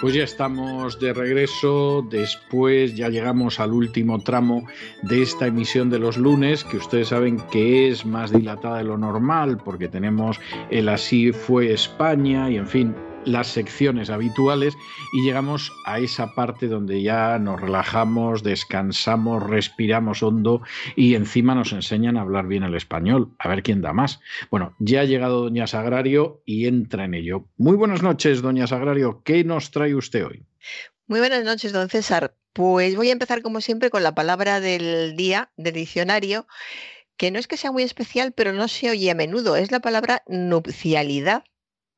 Pues ya estamos de regreso, después ya llegamos al último tramo de esta emisión de los lunes, que ustedes saben que es más dilatada de lo normal, porque tenemos el Así fue España y en fin, las secciones habituales y llegamos a esa parte donde ya nos relajamos, descansamos, respiramos hondo y encima nos enseñan a hablar bien el español. A ver quién da más. Bueno, ya ha llegado Doña Sagrario y entra en ello. Muy buenas noches, Doña Sagrario. ¿Qué nos trae usted hoy? Muy buenas noches, don César. Pues voy a empezar como siempre con la palabra del día del diccionario que no es que sea muy especial, pero no se oye a menudo. Es la palabra nupcialidad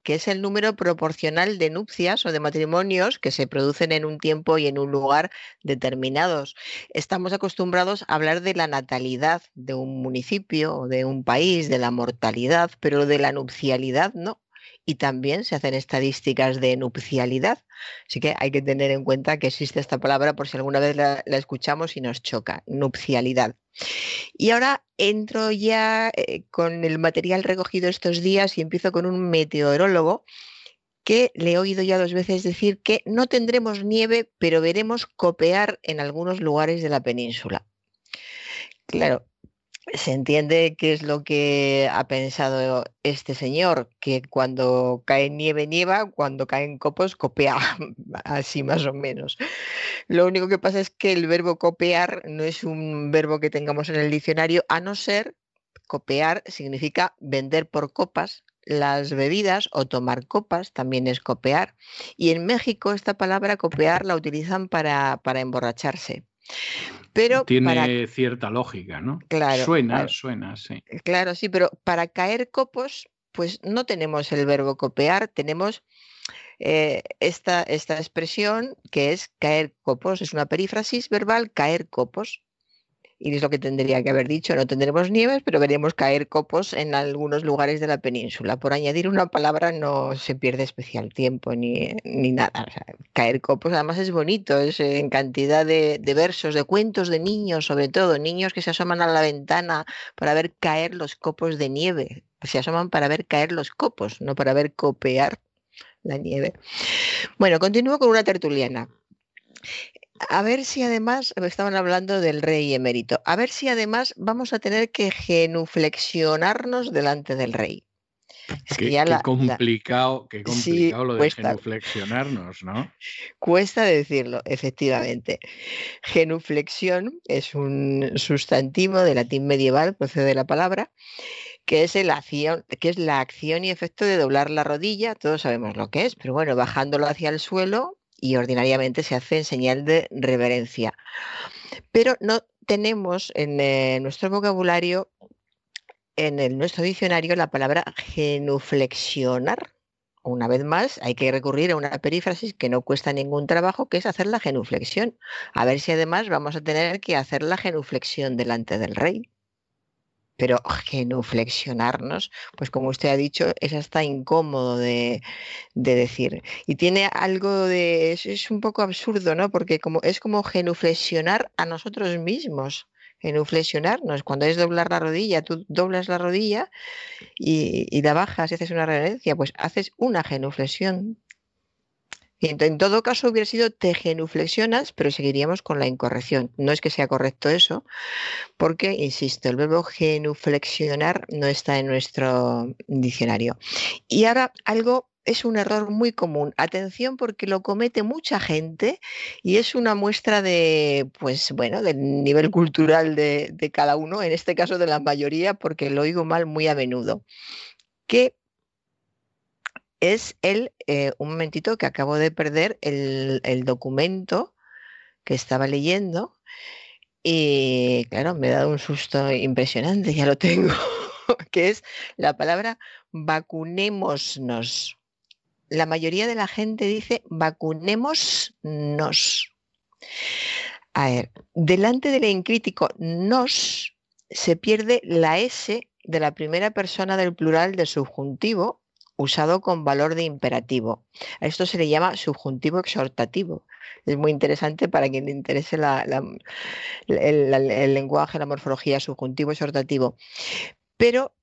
que es el número proporcional de nupcias o de matrimonios que se producen en un tiempo y en un lugar determinados. Estamos acostumbrados a hablar de la natalidad de un municipio o de un país, de la mortalidad, pero de la nupcialidad no y también se hacen estadísticas de nupcialidad. Así que hay que tener en cuenta que existe esta palabra por si alguna vez la, escuchamos y nos choca, nupcialidad. Y ahora entro ya eh, con el material recogido estos días y empiezo con un meteorólogo que le he oído ya dos veces decir que no tendremos nieve, pero veremos copear en algunos lugares de la península. Claro, se entiende qué es lo que ha pensado este señor, que cuando cae nieve nieva, cuando caen copos copea, así más o menos. Lo único que pasa es que el verbo copiar no es un verbo que tengamos en el diccionario, a no ser copiar significa vender por copas las bebidas o tomar copas, también es copiar. Y en México esta palabra copiar la utilizan para, para emborracharse. Pero Tiene cierta lógica, ¿no? Claro. Suena, suena, sí. Claro, sí, pero para caer copos, pues no tenemos el verbo copear, tenemos eh, esta, esta expresión que es caer copos, es una perífrasis verbal, caer copos y es lo que tendría que haber dicho. No tendremos nieves, pero veremos caer copos en algunos lugares de la península. Por añadir una palabra no se pierde especial tiempo ni, nada. caer copos además es bonito, es en cantidad de, versos, de cuentos de niños, sobre todo, niños que se asoman a la ventana para ver caer los copos de nieve. Se asoman para ver caer los copos, no para ver copear la nieve. Bueno, continúo con una tertuliana a ver si además, estaban hablando del rey emérito, a ver si además vamos a tener que genuflexionarnos delante del rey. qué, complicado, qué complicado lo de genuflexionarnos, ¿no? Cuesta decirlo, efectivamente. Genuflexión es un sustantivo de latín medieval, procede de la palabra, que es, el acción, que es la acción y efecto de doblar la rodilla, todos sabemos lo que es, pero bueno, bajándolo hacia el suelo, y ordinariamente se hace en señal de reverencia. Pero no tenemos en eh, nuestro vocabulario, en nuestro diccionario, la palabra genuflexionar. Una vez más, hay que recurrir a una perífrasis que no cuesta ningún trabajo, que es hacer la genuflexión. A ver si además vamos a tener que hacer la genuflexión delante del rey pero genuflexionarnos, pues como usted ha dicho, es hasta incómodo de, decir. Y tiene algo de, es, un poco absurdo, ¿no? Porque como, es como genuflexionar a nosotros mismos. Genuflexionarnos, cuando es doblar la rodilla, tú doblas la rodilla y, y la bajas y haces una reverencia, pues haces una genuflexión, en todo caso hubiera sido te genuflexionas, pero seguiríamos con la incorrección. No es que sea correcto eso, porque, insisto, el verbo genuflexionar no está en nuestro diccionario. Y ahora algo es un error muy común. Atención porque lo comete mucha gente y es una muestra de, pues bueno, del nivel cultural de, de cada uno, en este caso de la mayoría, porque lo oigo mal muy a menudo. Que es el, eh, un momentito que acabo de perder el, documento que estaba leyendo y claro, me he dado un susto impresionante, ya lo tengo, que es la palabra vacunémonos. La mayoría de la gente dice vacunémonos. A ver, delante del encrítico nos se pierde la S de la primera persona del plural del subjuntivo usado con valor de imperativo. A esto se le llama subjuntivo exhortativo. Es muy interesante para quien le interese el, lenguaje, la morfología subjuntivo exhortativo. Pero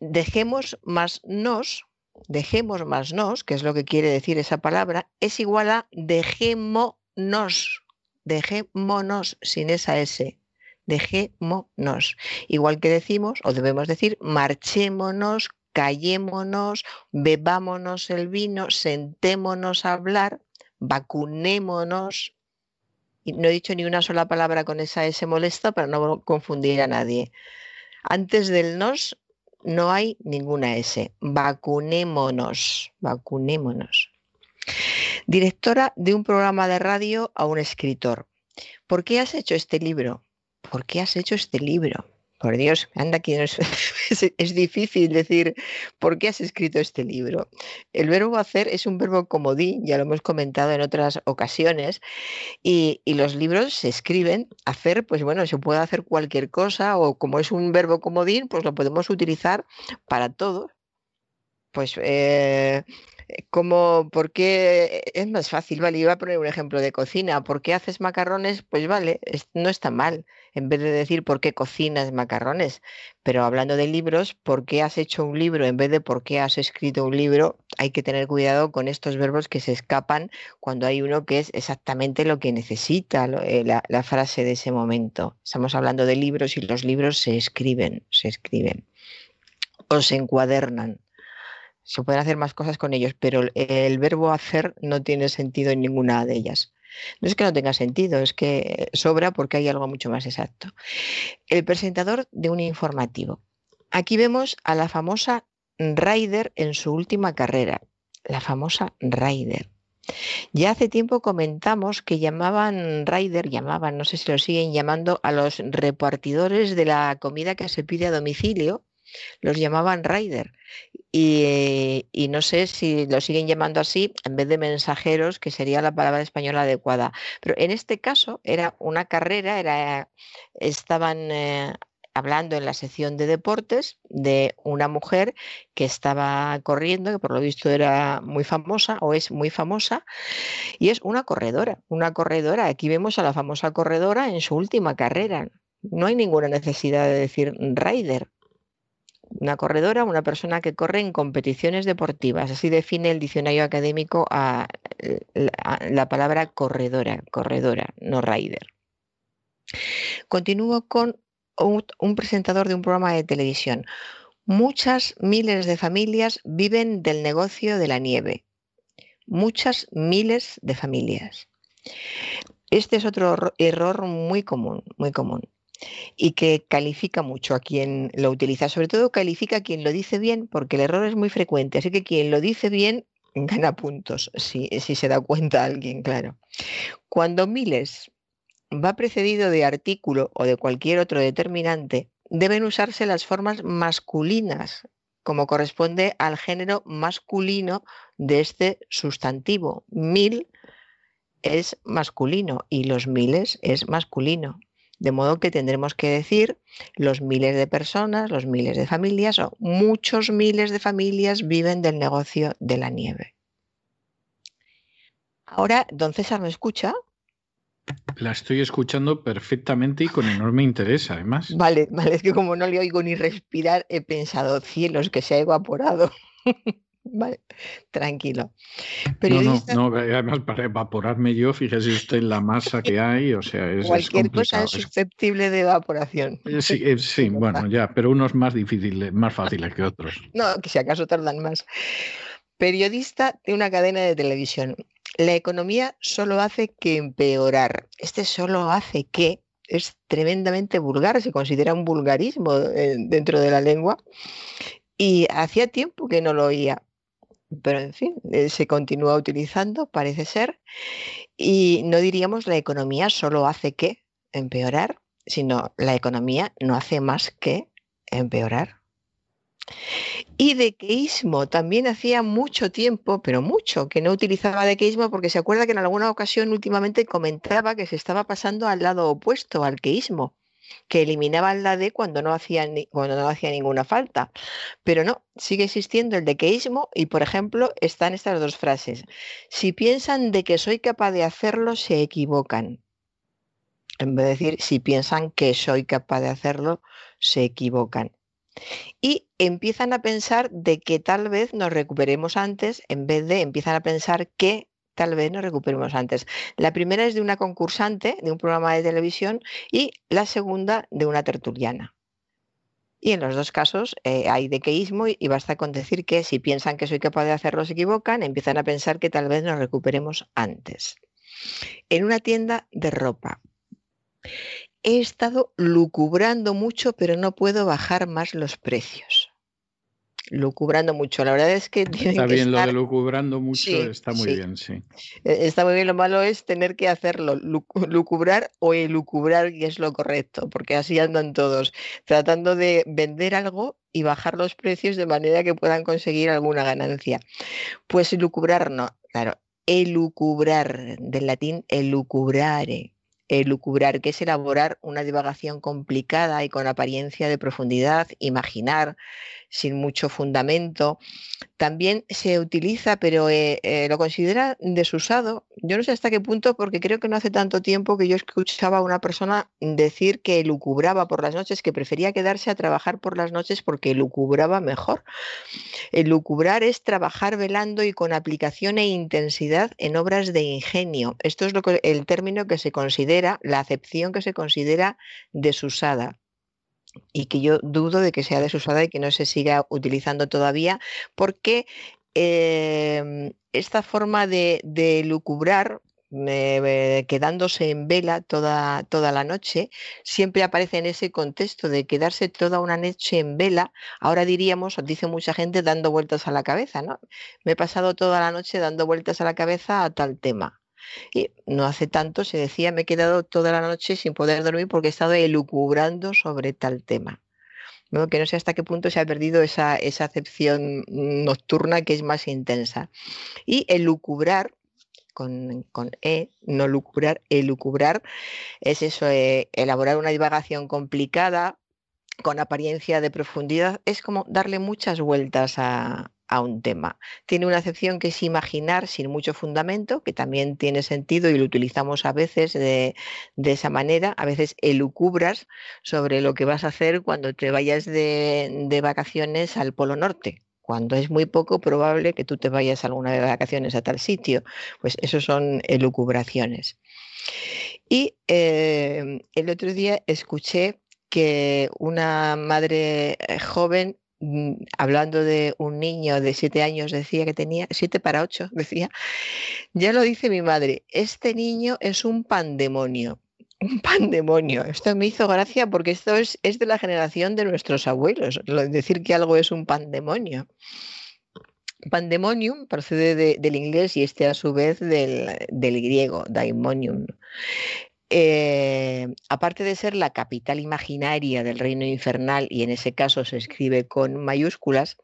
dejemos más nos, dejemos más nos, que es lo que quiere decir esa palabra, es igual a dejémonos, dejémonos sin esa S dejémonos. Igual que decimos, o debemos decir, marchémonos, callémonos, bebámonos el vino, sentémonos a hablar, vacunémonos. No he dicho ni una sola palabra con esa S molesta para no confundir a nadie. Antes del nos no hay ninguna S. Vacunémonos, vacunémonos. Directora de un programa de radio a un escritor. ¿Por qué has hecho este libro? ¿por qué has hecho este libro? Por Dios, anda que es, difícil decir por qué has escrito este libro. El verbo hacer es un verbo comodín, ya lo hemos comentado en otras ocasiones, y, los libros se escriben, hacer, pues bueno, se puede hacer cualquier cosa, o como es un verbo comodín, pues lo podemos utilizar para todo. Pues eh, como, ¿por qué es más fácil? Vale, iba a poner un ejemplo de cocina. ¿Por qué haces macarrones? Pues vale, no está mal. En vez de decir por qué cocinas macarrones. Pero hablando de libros, ¿por qué has hecho un libro? En vez de por qué has escrito un libro, hay que tener cuidado con estos verbos que se escapan cuando hay uno que es exactamente lo que necesita eh, la, la frase de ese momento. Estamos hablando de libros y los libros se escriben, se escriben o se encuadernan se pueden hacer más cosas con ellos, pero el verbo hacer no tiene sentido en ninguna de ellas. No es que no tenga sentido, es que sobra porque hay algo mucho más exacto. El presentador de un informativo. Aquí vemos a la famosa Ryder en su última carrera, la famosa Ryder. Ya hace tiempo comentamos que llamaban Ryder, llamaban, no sé si lo siguen llamando, a los repartidores de la comida que se pide a domicilio, los llamaban Ryder y, no sé si lo siguen llamando así en vez de mensajeros, que sería la palabra española adecuada. Pero en este caso era una carrera, era, estaban eh, hablando en la sección de deportes de una mujer que estaba corriendo, que por lo visto era muy famosa o es muy famosa, y es una corredora, una corredora. Aquí vemos a la famosa corredora en su última carrera. No hay ninguna necesidad de decir rider, una corredora, una persona que corre en competiciones deportivas. Así define el diccionario académico a la, palabra corredora, corredora, no rider. Continúo con un, presentador de un programa de televisión. Muchas miles de familias viven del negocio de la nieve. Muchas miles de familias. Este es otro error muy común, muy común y que califica mucho a quien lo utiliza. Sobre todo califica a quien lo dice bien, porque el error es muy frecuente. Así que quien lo dice bien gana puntos, si, se da cuenta alguien, claro. Cuando miles va precedido de artículo o de cualquier otro determinante, deben usarse las formas masculinas, como corresponde al género masculino de este sustantivo. Mil es masculino y los miles es masculino. De modo que tendremos que decir los miles de personas, los miles de familias o muchos miles de familias viven del negocio de la nieve. Ahora, don César, ¿me escucha? La estoy escuchando perfectamente y con enorme interés, además. Vale, vale, es que como no le oigo ni respirar, he pensado, cielos, que se ha evaporado. Vale, tranquilo. No, no, no, además para evaporarme yo, fíjese usted en la masa que hay, o sea, es Cualquier cosa es susceptible de evaporación. Eh, sí, eh, sí bueno, ya, pero unos más difíciles, más fáciles que otros. No, que si acaso tardan más. Periodista de una cadena de televisión. La economía solo hace que empeorar. Este solo hace que es tremendamente vulgar, se considera un vulgarismo eh, dentro de la lengua. Y hacía tiempo que no lo oía pero en fin, eh, se continúa utilizando, parece ser, y no diríamos la economía solo hace que empeorar, sino la economía no hace más que empeorar. Y dequeísmo también hacía mucho tiempo, pero mucho, que no utilizaba dequeísmo porque se acuerda que en alguna ocasión últimamente comentaba que se estaba pasando al lado opuesto, al queísmo, que eliminaban la D cuando no hacía, cuando no hacía ninguna falta. Pero no, sigue existiendo el dequeísmo y, por ejemplo, están estas dos frases. Si piensan de que soy capaz de hacerlo, se equivocan. En vez de decir, si piensan que soy capaz de hacerlo, se equivocan y empiezan a pensar de que tal vez nos recuperemos antes en vez de empiezan a pensar que tal vez nos recuperemos antes. La primera es de una concursante de un programa de televisión y la segunda de una tertuliana. Y en los dos casos eh, hay dequeísmo y basta con decir que si piensan que soy capaz de hacerlo se equivocan, empiezan a pensar que tal vez nos recuperemos antes. En una tienda de ropa he estado lucubrando mucho, pero no puedo bajar más los precios. Lucubrando mucho. La verdad es que Está bien, lo de lucubrando mucho está muy bien, sí. E, está muy bien. Lo malo es tener que hacerlo, lucubrar o elucubrar, que es lo correcto, porque así andan todos, tratando de vender algo y bajar los precios de manera que puedan conseguir alguna ganancia. Pues lucubrar no, claro, elucubrar, del latín elucubrare, lucubrar, que es elaborar una divagación complicada y con apariencia de profundidad, imaginar, sin mucho fundamento. También se utiliza, pero eh, eh, lo considera desusado. Yo no sé hasta qué punto, porque creo que no hace tanto tiempo que yo escuchaba a una persona decir que lucubraba por las noches, que prefería quedarse a trabajar por las noches porque lucubraba mejor. El lucubrar es trabajar velando y con aplicación e intensidad en obras de ingenio. Esto es lo que, el término que se considera, la acepción que se considera desusada y que yo dudo de que sea desusada y que no se siga utilizando todavía, porque em, esta forma de, lucubrar, quedándose en vela toda, toda la noche, siempre aparece en ese contexto de quedarse toda una noche en vela. Ahora diríamos, dice mucha gente, dando vueltas a la cabeza, ¿no? Me he pasado toda la noche dando vueltas a la cabeza a tal tema. Y no hace tanto se decía, me he quedado toda la noche sin poder dormir porque he estado elucubrando sobre tal tema. que no sé hasta qué punto se ha perdido esa, esa acepción nocturna que es más intensa. Y elucubrar, con, con, E, no lucubrar, elucubrar, es eso, eh, elaborar una divagación complicada con apariencia de profundidad, es como darle muchas vueltas a, a un tema. Tiene una acepción que es imaginar sin mucho fundamento, que también tiene sentido y lo utilizamos a veces de, esa manera. A veces elucubras sobre lo que vas a hacer cuando te vayas de, de vacaciones al Polo Norte cuando es muy poco probable que tú te vayas alguna de vacaciones a tal sitio. Pues eso son elucubraciones. Y eh, el otro día escuché que una madre eh, joven hablando de un niño de siete años, decía que tenía, siete para ocho, decía, ya lo dice mi madre, este niño es un pandemonio. Un pandemonio. Esto me hizo gracia porque esto es, es de la generación de nuestros abuelos, decir que algo es un pandemonio. Pandemonium procede del inglés y este a su vez del, del griego, daimonium. Eh, aparte de ser la capital imaginaria del reino infernal, y en ese caso se escribe con mayúsculas,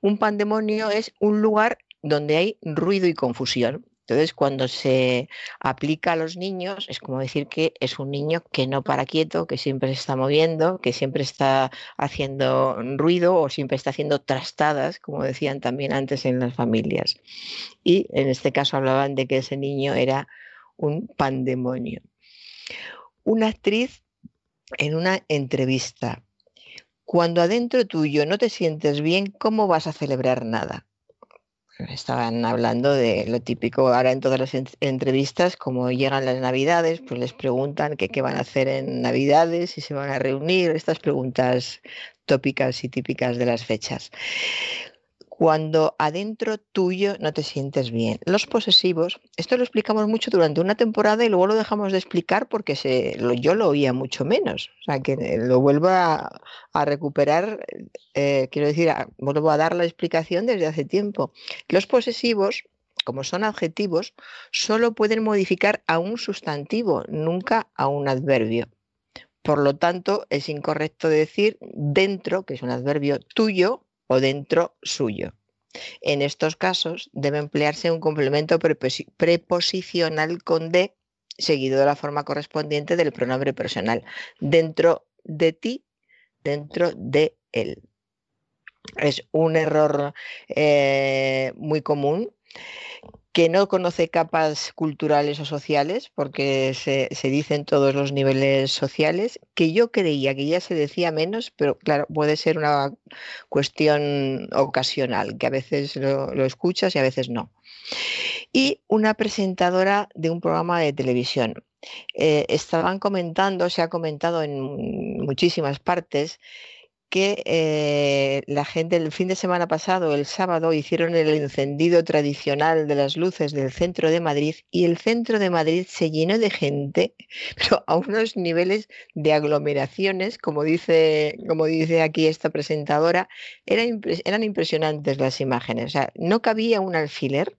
un pandemonio es un lugar donde hay ruido y confusión. Entonces, cuando se aplica a los niños, es como decir que es un niño que no para quieto, que siempre se está moviendo, que siempre está haciendo ruido o siempre está haciendo trastadas, como decían también antes en las familias. Y en este caso hablaban de que ese niño era un pandemonio una actriz en una entrevista. Cuando adentro tuyo no te sientes bien, ¿cómo vas a celebrar nada? Estaban hablando de lo típico ahora en todas las entrevistas, como llegan las navidades, pues les preguntan qué van a hacer en navidades, si se van a reunir, estas preguntas tópicas y típicas de las fechas cuando adentro tuyo no te sientes bien. Los posesivos, esto lo explicamos mucho durante una temporada y luego lo dejamos de explicar porque se, yo lo oía mucho menos. O sea, que lo vuelvo a, recuperar, eh, quiero decir, vuelvo a dar la explicación desde hace tiempo. Los posesivos, como son adjetivos, solo pueden modificar a un sustantivo, nunca a un adverbio. Por lo tanto, es incorrecto decir dentro, que es un adverbio tuyo, o dentro suyo. En estos casos debe emplearse un complemento preposicional con de seguido de la forma correspondiente del pronombre personal. Dentro de ti, dentro de él. Es un error eh, muy común que no conoce capas culturales o sociales, porque se, se dice en todos los niveles sociales, que yo creía que ya se decía menos, pero claro, puede ser una cuestión ocasional, que a veces lo, escuchas y a veces no. Y una presentadora de un programa de televisión. Eh, estaban comentando, se ha comentado en muchísimas partes, que eh, la gente el fin de semana pasado, el sábado, hicieron el encendido tradicional de las luces del centro de Madrid y el centro de Madrid se llenó de gente, pero a unos niveles de aglomeraciones, como dice, como dice aquí esta presentadora, eran impresionantes las imágenes. O sea, no cabía un alfiler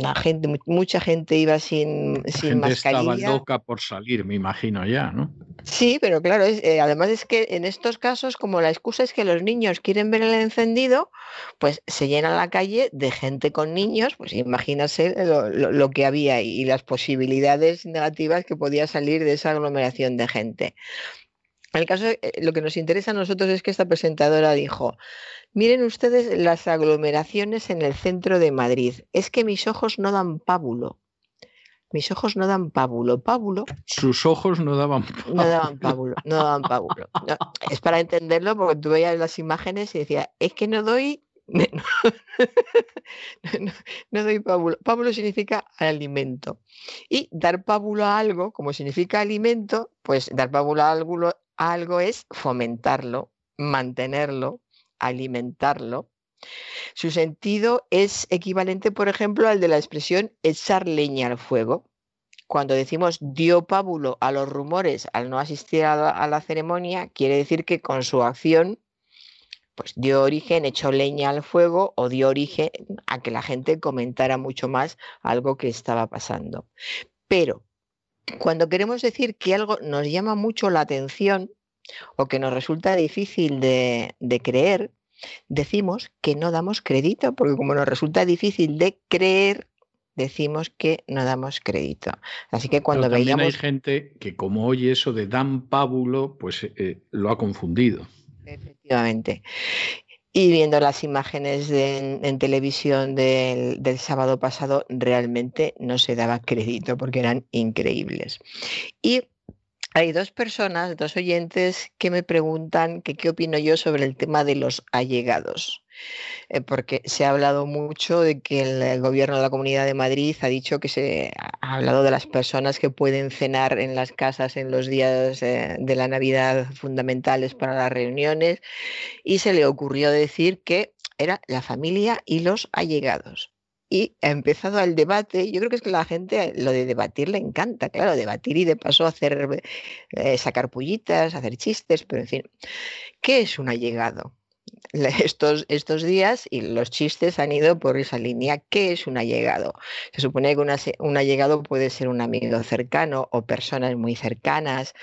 la gente, mucha gente iba sin, sin mascarilla. Estaba loca por salir, me imagino ya, ¿no? Sí, pero claro, eh, además es que en estos casos, como la excusa es que los niños quieren ver el encendido, pues se llena la calle de gente con niños, pues imagínase lo, que había y las posibilidades negativas que podía salir de esa aglomeración de gente. En el caso, eh, lo que nos interesa a nosotros es que esta presentadora dijo, Miren ustedes las aglomeraciones en el centro de Madrid. Es que mis ojos no dan pábulo. Mis ojos no dan pábulo. Pábulo. Sus ojos no daban pábulo. No daban pábulo. No daban pábulo. es para entenderlo porque tú veías las imágenes y decías, es que no doy. No, doy pábulo. Pábulo significa alimento. Y dar pábulo a algo, como significa alimento, pues dar pábulo a algo, algo es fomentarlo, mantenerlo, alimentarlo, su sentido es equivalente, por ejemplo, al de la expresión echar leña al fuego. Cuando decimos dio pábulo a los rumores al no asistir a la, ceremonia, quiere decir que con su acción pues dio origen, echó leña al fuego o dio origen a que la gente comentara mucho más algo que estaba pasando. Pero cuando queremos decir que algo nos llama mucho la atención, o que nos resulta difícil de, creer, decimos que no damos crédito, porque como nos resulta difícil de creer, decimos que no damos crédito. Así que cuando Pero veíamos... hay gente que como oye eso de dan pábulo, pues eh, lo ha confundido. Efectivamente. Y viendo las imágenes en, televisión del, del, sábado pasado, realmente no se daba crédito porque eran increíbles. Y hay dos personas, dos oyentes que me preguntan qué opino yo sobre el tema de los allegados. Eh, porque se ha hablado mucho de que el, gobierno de la Comunidad de Madrid ha dicho que se ha hablado de las personas que pueden cenar en las casas en los días eh, de la Navidad fundamentales para las reuniones y se le ocurrió decir que era la familia y los allegados y ha empezado el debate. Yo creo que es que la gente lo de debatir le encanta, claro, debatir y de paso hacer, eh, sacar pullitas, hacer chistes, pero en fin, ¿qué es un allegado? Estos, estos días y los chistes han ido por esa línea. ¿Qué es un allegado? Se supone que un allegado puede ser un amigo cercano o personas muy cercanas,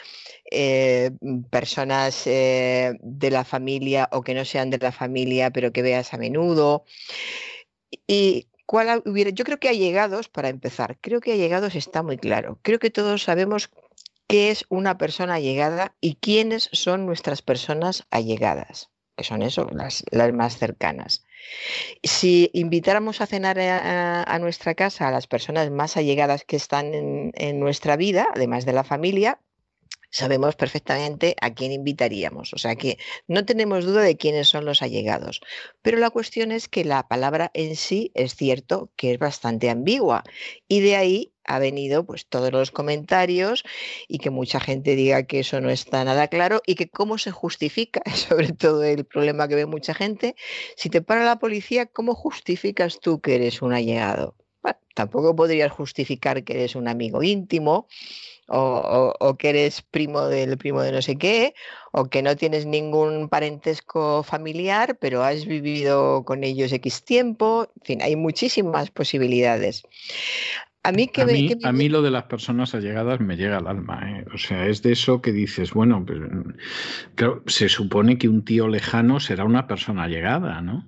eh, personas eh, de la familia o que no sean de la familia pero que veas a menudo. Y ¿Cuál hubiera? Yo creo que allegados, para empezar, creo que allegados está muy claro. Creo que todos sabemos qué es una persona allegada y quiénes son nuestras personas allegadas, que son eso, las, más cercanas. Si invitáramos a cenar a, nuestra casa a las personas más allegadas que están en nuestra vida, además de la familia, sabemos perfectamente a quién invitaríamos. O sea que no tenemos duda de quiénes son los allegados. Pero la cuestión es que la palabra en sí es cierto que es bastante ambigua. Y de ahí ha venido pues todos los comentarios y que mucha gente diga que eso no está nada claro y que cómo se justifica, sobre todo el problema que ve mucha gente, si te para la policía, ¿cómo justificas tú que eres un allegado? tampoco podrías justificar que eres un amigo íntimo o, que eres primo del primo de no sé qué, o que no tienes ningún parentesco familiar, pero has vivido con ellos X tiempo. En fin, hay muchísimas posibilidades. A mí, que a, mí, lo de las personas allegadas me llega al alma. ¿eh? O sea, es de eso que dices, bueno, pues, se supone que un tío lejano será una persona allegada, ¿no?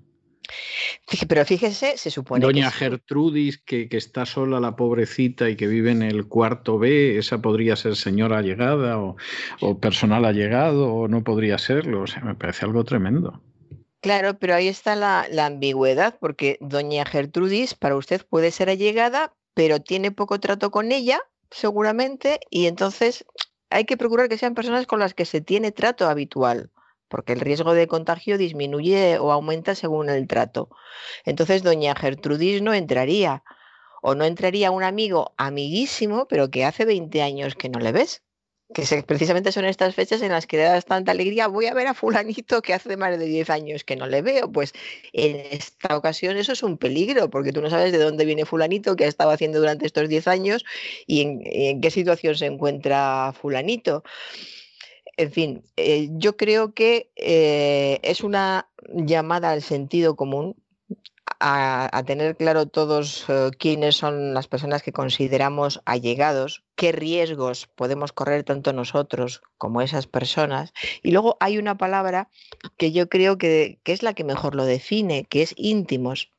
Pero fíjese, se supone. Doña Gertrudis, que, está sola la pobrecita y que vive en el cuarto B, esa podría ser señora allegada o, o personal allegado, o no podría serlo. O sea, me parece algo tremendo. Claro, pero ahí está la, la, ambigüedad, porque doña Gertrudis para usted puede ser allegada, pero tiene poco trato con ella, seguramente, y entonces hay que procurar que sean personas con las que se tiene trato habitual porque el riesgo de contagio disminuye o aumenta según el trato. Entonces, doña Gertrudis no entraría, o no entraría un amigo amiguísimo, pero que hace 20 años que no le ves. Que precisamente son estas fechas en las que le das tanta alegría. Voy a ver a fulanito que hace más de 10 años que no le veo. Pues en esta ocasión eso es un peligro, porque tú no sabes de dónde viene fulanito, qué ha estado haciendo durante estos 10 años y en qué situación se encuentra fulanito en fin, eh, yo creo que eh, es una llamada al sentido común a, tener claro todos eh, quiénes son las personas que consideramos allegados, qué riesgos podemos correr tanto nosotros como esas personas. Y luego hay una palabra que yo creo que, que es la que mejor lo define, que es íntimos.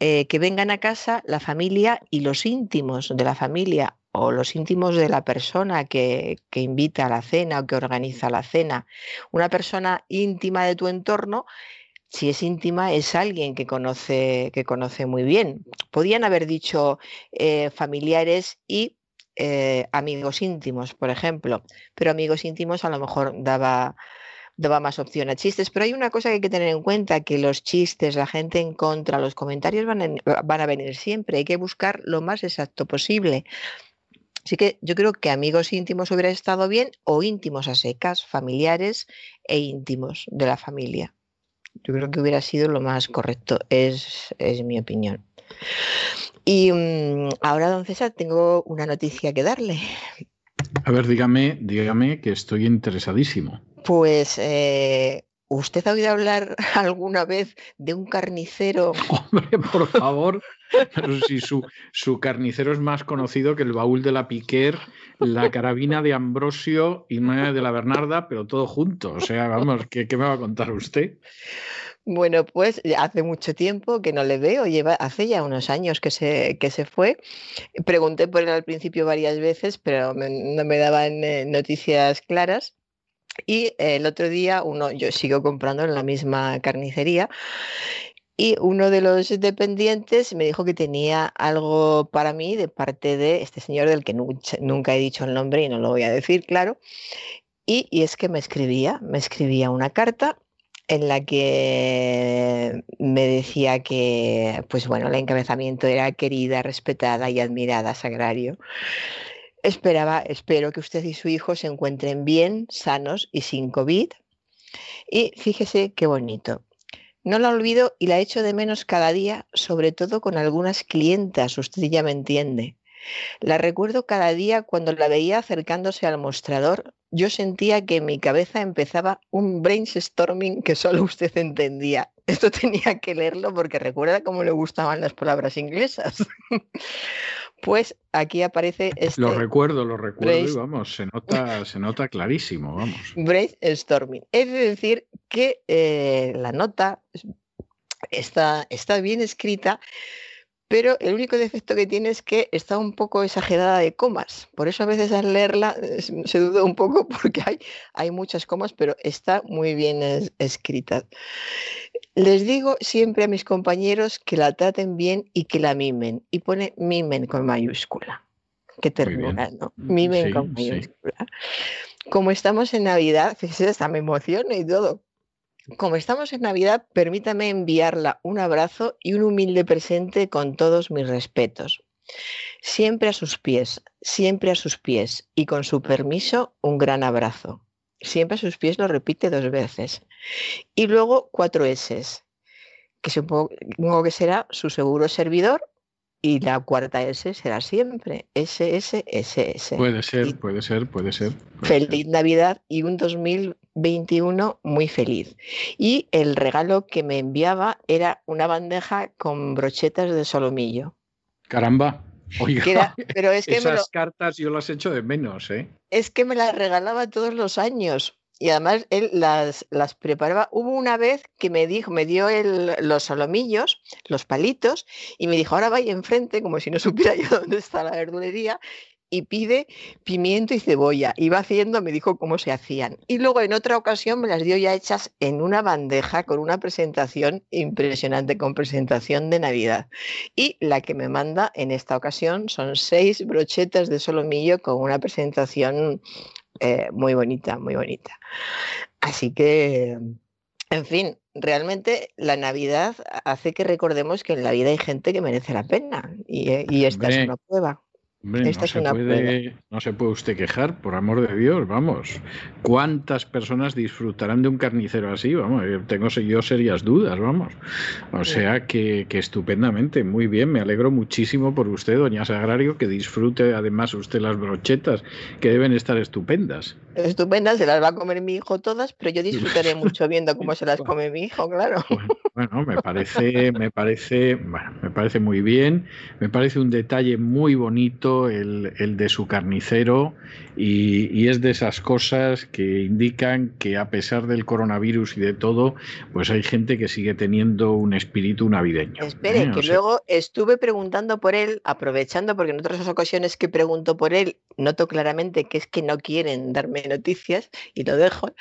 que vengan a casa la familia y los íntimos de la familia o los íntimos de la persona que, invita a la cena o que organiza la cena. Una persona íntima de tu entorno si es íntima, es alguien que conoce, que conoce muy bien. Podían haber dicho eh, familiares y eh, amigos íntimos, por ejemplo, pero amigos íntimos a lo mejor daba, daba más opción a chistes. Pero hay una cosa que hay que tener en cuenta, que los chistes, la gente en contra, los comentarios van van a venir siempre. Hay que buscar lo más exacto posible. Así que yo creo que amigos íntimos hubiera estado bien o íntimos a secas, familiares e íntimos de la familia. Yo creo que hubiera sido lo más correcto, es, es mi opinión. Y mm, ahora, don César, tengo una noticia que darle. A ver, dígame, dígame que estoy interesadísimo. Pues eh, ¿Usted ha oído hablar alguna vez de un carnicero? Hombre, por favor. Pero si su, su, carnicero es más conocido que el baúl de la Piquer, la carabina de Ambrosio y de la Bernarda, pero todo junto. O sea, vamos, ¿qué, me va a contar usted? Bueno, pues hace mucho tiempo que no le veo, lleva, hace ya unos años que se, que se fue. Pregunté por él al principio varias veces, pero no me daban eh, noticias claras. Y el otro día, uno, yo sigo comprando en la misma carnicería y uno de los dependientes me dijo que tenía algo para mí de parte de este señor del que nunca he dicho el nombre y no lo voy a decir, claro. Y, y, es que me escribía, me escribía una carta en la que me decía que, pues bueno, el encabezamiento era querida, respetada y admirada, sagrario. Esperaba, espero que usted y su hijo se encuentren bien, sanos y sin COVID. Y fíjese qué bonito. No la olvido y la echo de menos cada día, sobre todo con algunas clientas, usted ya me entiende. La recuerdo cada día cuando la veía acercándose al mostrador. Yo sentía que en mi cabeza empezaba un brainstorming que solo usted entendía. Esto tenía que leerlo porque recuerda cómo le gustaban las palabras inglesas. Pues aquí aparece este. Lo recuerdo, lo recuerdo y vamos, se nota, se nota clarísimo, vamos. Brainstorming. Es decir, que eh, la nota está, está bien escrita, pero el único defecto que tiene es que está un poco exagerada de comas. Por eso a veces al leerla se duda un poco porque hay, hay muchas comas, pero está muy bien escrita. Les digo siempre a mis compañeros que la traten bien y que la mimen. Y pone mimen con mayúscula. Qué ternura, ¿no? Mm, mimen con mayúscula. Como estamos en Navidad, fíjese, hasta me emociona y todo. Como estamos en Navidad, permítame enviarla un abrazo y un humilde presente con todos mis respetos. Siempre a sus pies, siempre a sus pies y con su permiso un gran abrazo. Siempre a sus pies lo repite dos veces. Y luego cuatro S, que supongo que será su seguro servidor y la cuarta S será siempre SSSS. Puede ser, puede ser, puede ser. feliz Navidad y un 2021 muy feliz. Y el regalo que me enviaba era una bandeja con brochetas de solomillo. Caramba, Oiga, pero es que esas cartas yo las echo de menos, ¿eh? Es que me las regalaba todos los años. Y además él las, las preparaba. Hubo una vez que me dijo, me dio el, los salomillos, los palitos, y me dijo, ahora vaya enfrente, como si no supiera yo dónde está la verdulería, y pide pimiento y cebolla. Iba haciendo, me dijo cómo se hacían. Y luego en otra ocasión me las dio ya hechas en una bandeja con una presentación impresionante, con presentación de Navidad. Y la que me manda en esta ocasión son seis brochetas de solomillo con una presentación eh, muy bonita, muy bonita. Así que, en fin, realmente la Navidad hace que recordemos que en la vida hay gente que merece la pena y, eh, esta es una prueba no, se puede, no se puede usted quejar, por amor de Dios, vamos. ¿Cuántas personas disfrutarán de un carnicero así? Vamos, tengo yo serias dudas, vamos. O sea que, que, estupendamente, muy bien, me alegro muchísimo por usted, doña Sagrario, que disfrute además usted las brochetas, que deben estar estupendas. Estupendas, se las va a comer mi hijo todas, pero yo disfrutaré mucho viendo cómo se las come mi hijo, claro. Bueno, me parece, me parece, bueno, me parece muy bien, me parece un detalle muy bonito el, el de su carnicero y, es de esas cosas que indican que a pesar del coronavirus y de todo, pues hay gente que sigue teniendo un espíritu navideño. Espere, ¿eh? que luego estuve preguntando por él, aprovechando porque en otras ocasiones que pregunto por él, noto claramente que es que no quieren darme noticias y lo dejo.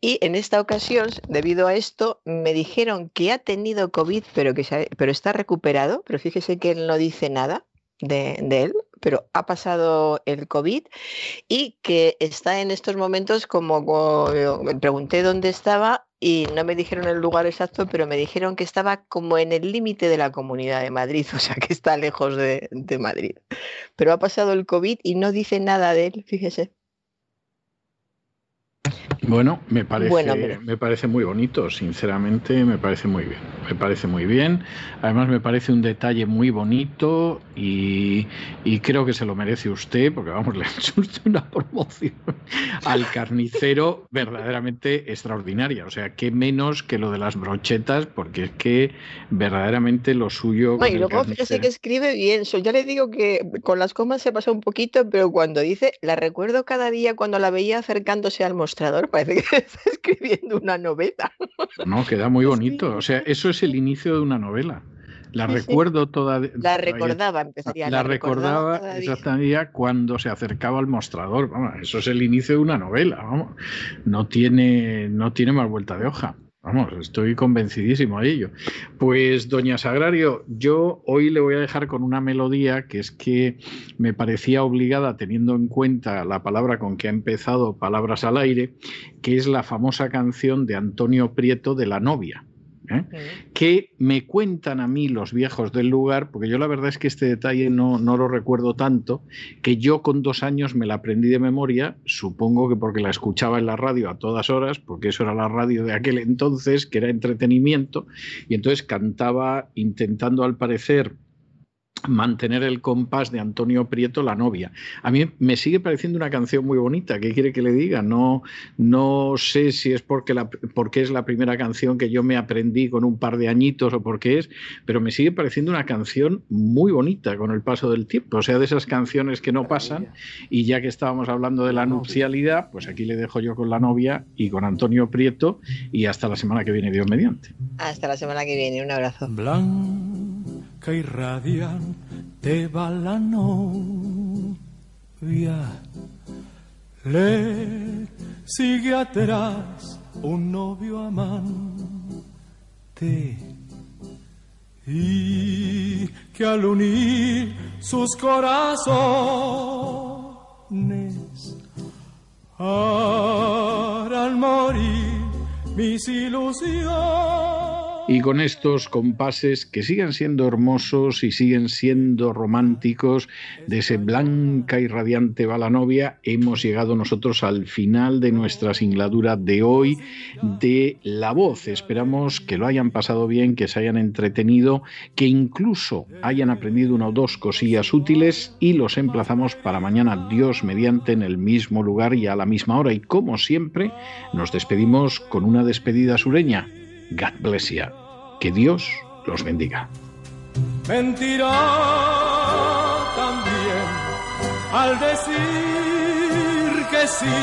Y en esta ocasión, debido a esto, me dijeron que ha tenido COVID, pero que pero está recuperado, pero fíjese que él no dice nada de, él, pero ha pasado el COVID y que está en estos momentos como, me pregunté dónde estaba y no me dijeron el lugar exacto, pero me dijeron que estaba como en el límite de la comunidad de Madrid, o sea que está lejos de, de Madrid. Pero ha pasado el COVID y no dice nada de él, fíjese. Bueno, me parece, me parece muy bonito, sinceramente, me parece muy bien. Me parece muy bien. Además, me parece un detalle muy bonito y, creo que se lo merece usted, porque vamos, le ha hecho usted una promoción al carnicero verdaderamente extraordinaria. O sea, qué menos que lo de las brochetas, porque es que verdaderamente lo suyo. y luego fíjese que escribe bien. ya le digo que con las comas se pasa un poquito, pero cuando dice, la recuerdo cada día cuando la veía acercándose al mostrador parece que está escribiendo una novela. No, queda muy bonito. O sea, eso es el inicio de una novela. La recuerdo toda. La recordaba, empezaría. La, la recordaba, exactamente cuando se acercaba al mostrador. Vamos, eso es el inicio de una novela. Vamos. No tiene, no tiene más vuelta de hoja. Vamos, estoy convencidísimo de ello. Pues, doña Sagrario, yo hoy le voy a dejar con una melodía que es que me parecía obligada, teniendo en cuenta la palabra con que ha empezado Palabras al aire, que es la famosa canción de Antonio Prieto de La novia. ¿Eh? que me cuentan a mí los viejos del lugar, porque yo la verdad es que este detalle no, no lo recuerdo tanto, que yo con dos años me la aprendí de memoria, supongo que porque la escuchaba en la radio a todas horas, porque eso era la radio de aquel entonces, que era entretenimiento, y entonces cantaba intentando al parecer mantener el compás de Antonio Prieto, la novia. A mí me sigue pareciendo una canción muy bonita. ¿Qué quiere que le diga? No, no sé si es porque, la, porque es la primera canción que yo me aprendí con un par de añitos o por qué es, pero me sigue pareciendo una canción muy bonita con el paso del tiempo. O sea, de esas canciones que no pasan. Y ya que estábamos hablando de la nupcialidad, pues aquí le dejo yo con la novia y con Antonio Prieto y hasta la semana que viene, Dios mediante. Hasta la semana que viene. Un abrazo blanca y radiante va la novia. Le sigue atrás un novio amante y que al unir sus corazones harán morir mis ilusiones y con estos compases que siguen siendo hermosos y siguen siendo románticos de ese blanca y radiante balanovia, hemos llegado nosotros al final de nuestra singladura de hoy de La Voz. Esperamos que lo hayan pasado bien, que se hayan entretenido, que incluso hayan aprendido una o dos cosillas útiles y los emplazamos para mañana, Dios mediante, en el mismo lugar y a la misma hora. Y como siempre, nos despedimos con una despedida sureña. God bless you. Que Dios los bendiga. Mentira al decir que sí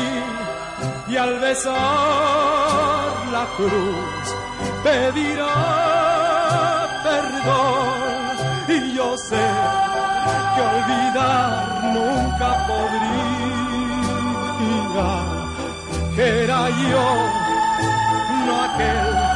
y al besar la cruz pedirá perdón y yo sé que olvidar nunca podría que era yo no aquel